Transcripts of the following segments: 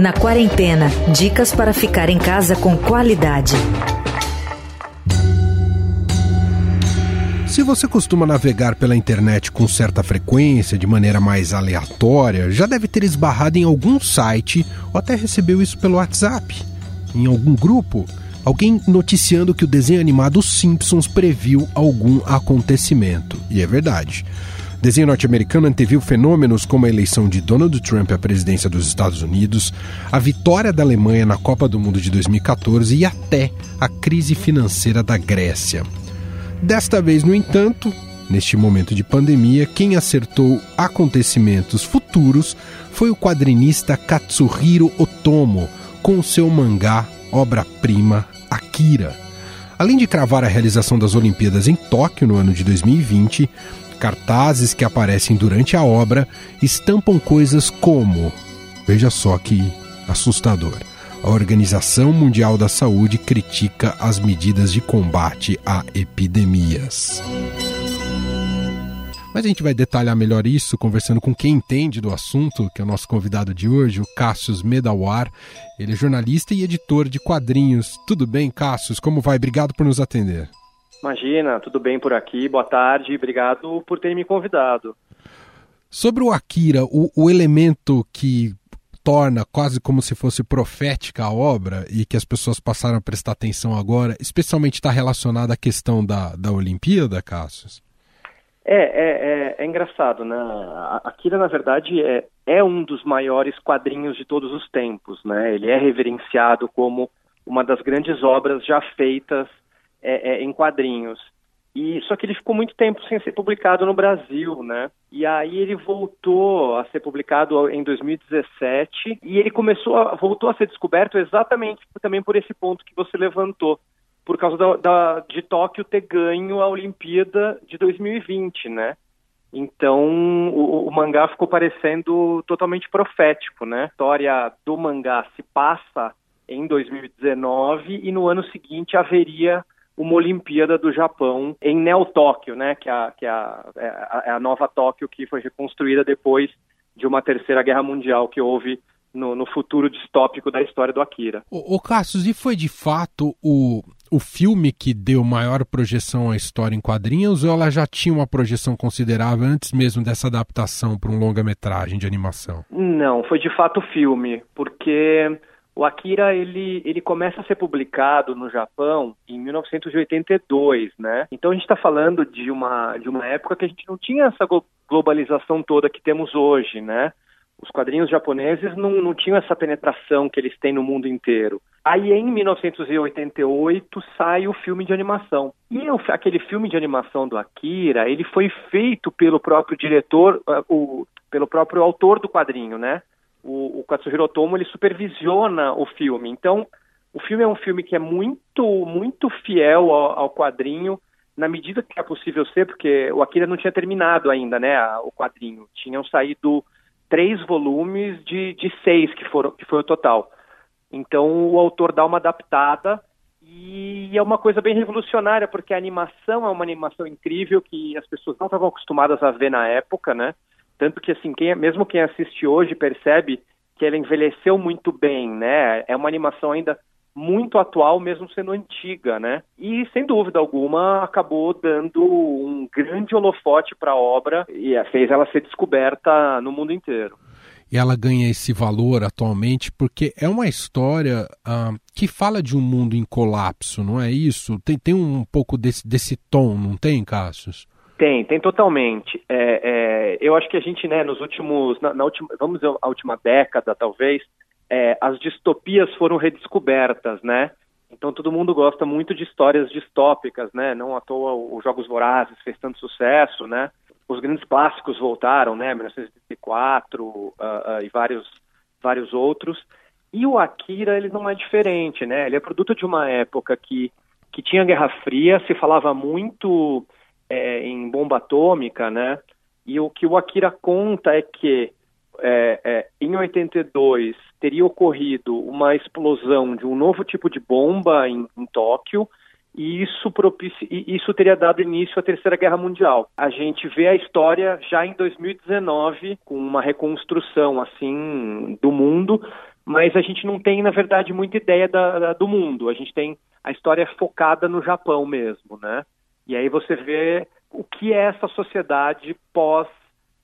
Na quarentena, dicas para ficar em casa com qualidade. Se você costuma navegar pela internet com certa frequência, de maneira mais aleatória, já deve ter esbarrado em algum site ou até recebeu isso pelo WhatsApp, em algum grupo, alguém noticiando que o desenho animado Simpsons previu algum acontecimento. E é verdade. Desenho norte-americano anteviu fenômenos como a eleição de Donald Trump à presidência dos Estados Unidos, a vitória da Alemanha na Copa do Mundo de 2014 e até a crise financeira da Grécia. Desta vez, no entanto, neste momento de pandemia, quem acertou acontecimentos futuros foi o quadrinista Katsuhiro Otomo, com seu mangá obra-prima Akira. Além de cravar a realização das Olimpíadas em Tóquio no ano de 2020, cartazes que aparecem durante a obra estampam coisas como. Veja só que assustador a Organização Mundial da Saúde critica as medidas de combate a epidemias. Mas a gente vai detalhar melhor isso conversando com quem entende do assunto, que é o nosso convidado de hoje, o Cassius Medawar. Ele é jornalista e editor de quadrinhos. Tudo bem, Cassius? Como vai? Obrigado por nos atender. Imagina, tudo bem por aqui. Boa tarde. Obrigado por ter me convidado. Sobre o Akira, o, o elemento que torna quase como se fosse profética a obra e que as pessoas passaram a prestar atenção agora, especialmente está relacionada à questão da, da Olimpíada, Cassius? É, é, é, é engraçado, né? A Akira, na verdade, é, é um dos maiores quadrinhos de todos os tempos, né? Ele é reverenciado como uma das grandes obras já feitas é, é, em quadrinhos. E só que ele ficou muito tempo sem ser publicado no Brasil, né? E aí ele voltou a ser publicado em 2017 e ele começou a, voltou a ser descoberto exatamente também por esse ponto que você levantou, por causa da, da, de Tóquio ter ganho a Olimpíada de 2020, né? Então o, o, mangá ficou parecendo totalmente profético, né? A história do mangá se passa em 2019 e no ano seguinte haveria uma Olimpíada do Japão em Neo-Tóquio, né, que, é a, que é a, é, a, é a nova Tóquio que foi reconstruída depois de uma terceira guerra mundial que houve no, no, futuro distópico da história do Akira. O, o Cassius, e foi de fato o, o filme que deu maior projeção à história em quadrinhos ou ela já tinha uma projeção considerável antes mesmo dessa adaptação para um longa-metragem de animação? Não, foi de fato o filme, porque o Akira ele, ele começa a ser publicado no Japão em 1982, né? Então a gente está falando de uma de uma época que a gente não tinha essa globalização toda que temos hoje, né? Os quadrinhos japoneses não, não tinham essa penetração que eles têm no mundo inteiro. Aí em 1988 sai o filme de animação. E aquele filme de animação do Akira, ele foi feito pelo próprio diretor, uh, o, pelo próprio autor do quadrinho, né? O, o Katsuhiro Otomo ele supervisiona o filme. Então, o filme é um filme que é muito, muito fiel ao, ao, quadrinho, na medida que é possível ser, porque o Akira não tinha terminado ainda, né, o quadrinho. Tinham saído três volumes de, de seis, que, foram, que foi o total. Então, o autor dá uma adaptada e é uma coisa bem revolucionária, porque a animação é uma animação incrível que as pessoas não estavam acostumadas a ver na época, né? Tanto que, assim, quem, mesmo quem assiste hoje percebe que ela envelheceu muito bem, né? É uma animação ainda muito atual, mesmo sendo antiga, né? E, sem dúvida alguma, acabou dando um grande holofote para a obra e fez ela ser descoberta no mundo inteiro. E ela ganha esse valor atualmente porque é uma história uh, que fala de um mundo em colapso, não é isso? Tem, tem um pouco desse, desse tom, não tem, Cassius? Tem, tem totalmente. É, é, eu acho que a gente, né, nos últimos, na, na última, vamos dizer, a última década, talvez, é, as distopias foram redescobertas, né? Então todo mundo gosta muito de histórias distópicas, né? Não à toa os Jogos Vorazes fez tanto sucesso, né? Os grandes clássicos voltaram, né? 1984 uh, uh, e vários, vários outros. E o Akira, ele não é diferente, né? Ele é produto de uma época que, que tinha Guerra Fria, se falava muito é, em bomba atômica, né? E o que o Akira conta é que é, é, em 82 teria ocorrido uma explosão de um novo tipo de bomba em, em Tóquio e isso, propici... e isso teria dado início à Terceira Guerra Mundial. A gente vê a história já em 2019 com uma reconstrução assim do mundo, mas a gente não tem, na verdade, muita ideia da, da, do mundo. A gente tem a história focada no Japão mesmo, né? E aí você vê o que é essa sociedade pós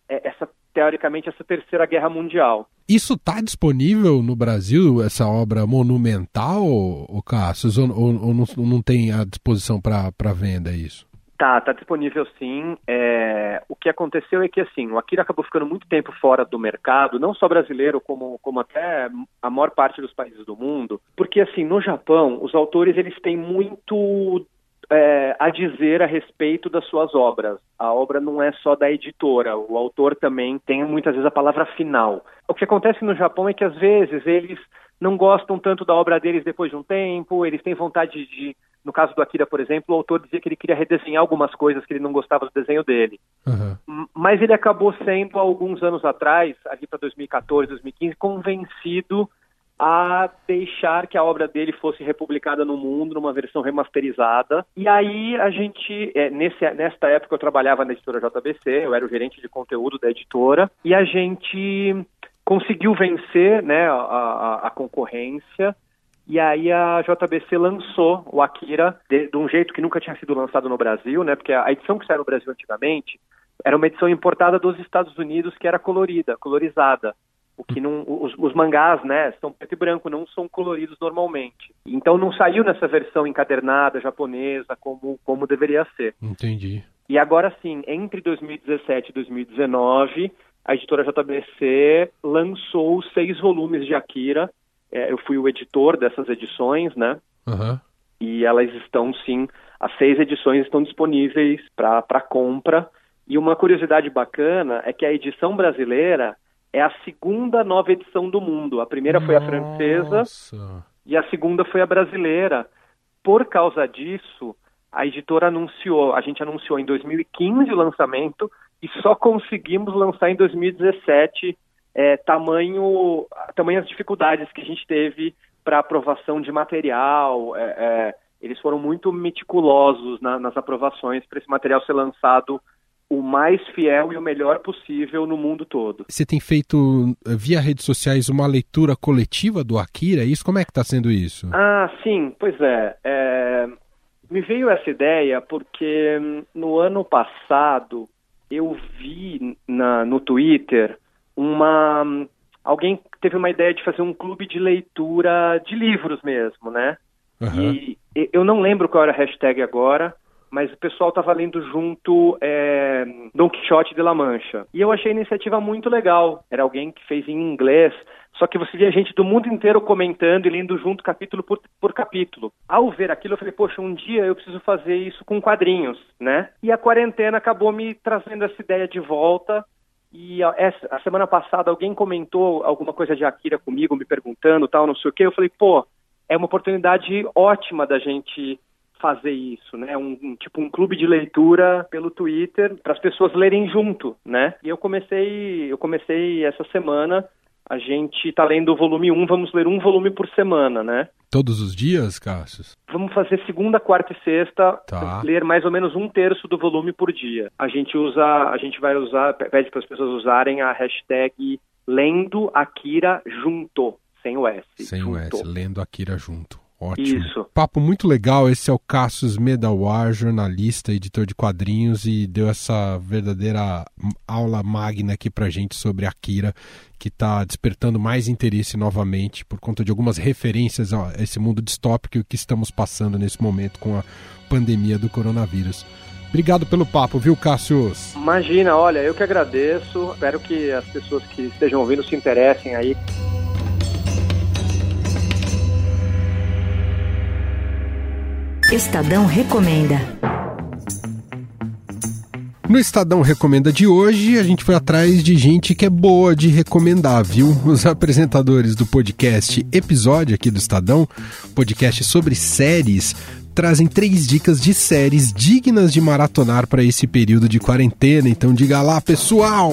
é, essa teoricamente essa terceira guerra mundial. Isso está disponível no Brasil, essa obra monumental, o Cassius, ou, ou, ou não, não, tem à disposição para venda isso? Tá, tá disponível sim. É, o que aconteceu é que assim, o Akira acabou ficando muito tempo fora do mercado, não só brasileiro, como, como até a maior parte dos países do mundo, porque assim, no Japão, os autores eles têm muito é, a dizer a respeito das suas obras. A obra não é só da editora, o autor também tem muitas vezes a palavra final. O que acontece no Japão é que às vezes eles não gostam tanto da obra deles depois de um tempo, eles têm vontade de, no caso do Akira, por exemplo, o autor dizia que ele queria redesenhar algumas coisas que ele não gostava do desenho dele. Uhum. Mas ele acabou sendo, alguns anos atrás, ali para 2014, 2015, convencido a deixar que a obra dele fosse republicada no mundo numa versão remasterizada. E aí a gente, é, nesse, nesta época eu trabalhava na editora JBC, eu era o gerente de conteúdo da editora, e a gente conseguiu vencer né, a, a, a concorrência. E aí a JBC lançou o Akira de, de, um jeito que nunca tinha sido lançado no Brasil, né? Porque a edição que saiu no Brasil antigamente era uma edição importada dos Estados Unidos que era colorida, colorizada o que não os, os, mangás, né, são preto e branco, não são coloridos normalmente. Então não saiu nessa versão encadernada japonesa como como deveria ser. Entendi. E agora sim, entre 2017 e 2019, a editora JBC lançou seis volumes de Akira. É, eu fui o editor dessas edições, né? Uhum. E elas estão sim, as seis edições estão disponíveis para compra. E uma curiosidade bacana é que a edição brasileira é a segunda nova edição do mundo. A primeira foi a francesa e a segunda foi a brasileira. Por causa disso, a editora anunciou, a gente anunciou em 2015 o lançamento e só conseguimos lançar em 2017 é, tamanho, tamanhas dificuldades que a gente teve para aprovação de material. É, é, eles foram muito meticulosos na, nas aprovações para esse material ser lançado o mais fiel e o melhor possível no mundo todo. Você tem feito eh, via redes sociais uma leitura coletiva do Akira, é isso? Como é que está sendo isso? Ah, sim, pois é. é. Me veio essa ideia porque hum, no ano passado eu vi na, no Twitter uma hum, alguém teve uma ideia de fazer um clube de leitura de livros mesmo, né? Uhum. E eu não lembro qual era a hashtag agora, mas o pessoal estava lendo junto é, Don Quixote de La Mancha. E eu achei a iniciativa muito legal. Era alguém que fez em inglês, só que você via gente do mundo inteiro comentando e lendo junto capítulo por, por capítulo. Ao ver aquilo, eu falei, poxa, um dia eu preciso fazer isso com quadrinhos, né? E a quarentena acabou me trazendo essa ideia de volta. E a, essa, a semana passada alguém comentou alguma coisa de Akira comigo, me perguntando tal, não sei o quê. Eu falei, pô, é uma oportunidade ótima da gente fazer isso, né? Um, um, tipo um clube de leitura pelo Twitter para as pessoas lerem junto, né? E eu comecei, eu comecei essa semana. A gente está lendo o volume 1, vamos ler um volume por semana, né? Todos os dias, Cassius? Vamos fazer segunda, quarta e sexta, tá. ler mais ou menos um terço do volume por dia. A gente usa, a gente vai usar, pede para as pessoas usarem a hashtag Lendo Akira Junto, sem o S. Sem junto. o S, Lendo Akira Junto. Ótimo. Isso. Papo muito legal. Esse é o Cassius Medawar, jornalista, editor de quadrinhos, e deu essa verdadeira aula magna aqui pra gente sobre Akira, que está despertando mais interesse novamente por conta de algumas referências a esse mundo distópico que estamos passando nesse momento com a pandemia do coronavírus. Obrigado pelo papo, viu, Cassius? Imagina, olha, eu que agradeço. Espero que as pessoas que estejam ouvindo se interessem aí Estadão Recomenda. No Estadão Recomenda de hoje, a gente foi atrás de gente que é boa de recomendar, viu? Os apresentadores do podcast Episódio aqui do Estadão, podcast sobre séries, trazem três dicas de séries dignas de maratonar para esse período de quarentena. Então diga lá, pessoal!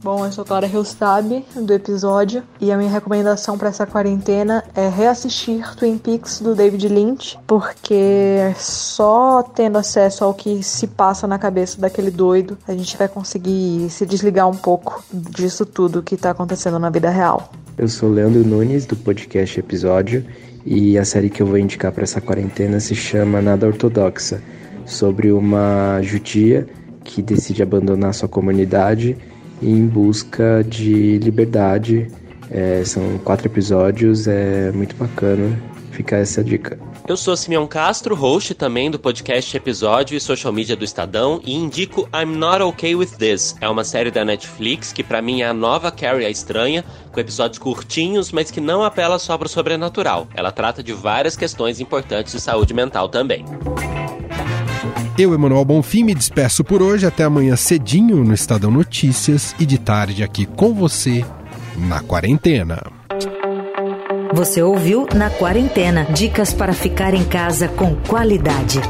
Bom, eu sou Clara Reustab, do episódio, e a minha recomendação para essa quarentena é reassistir Twin Peaks do David Lynch, porque só tendo acesso ao que se passa na cabeça daquele doido, a gente vai conseguir se desligar um pouco disso tudo que tá acontecendo na vida real. Eu sou Leandro Nunes, do podcast Episódio, e a série que eu vou indicar para essa quarentena se chama Nada Ortodoxa, sobre uma judia que decide abandonar sua comunidade em busca de liberdade. É, são quatro episódios, é muito bacana. Fica essa dica. Eu sou Simeão Castro, host também do podcast Episódio e Social Media do Estadão, e indico I'm Not Okay With This. É uma série da Netflix que para mim é a nova Carrie a Estranha, com episódios curtinhos, mas que não apela só para o sobrenatural. Ela trata de várias questões importantes de saúde mental também. Eu, Emanuel Bonfim, me despeço por hoje. Até amanhã cedinho no Estadão Notícias e de tarde aqui com você na quarentena. Você ouviu Na Quarentena dicas para ficar em casa com qualidade.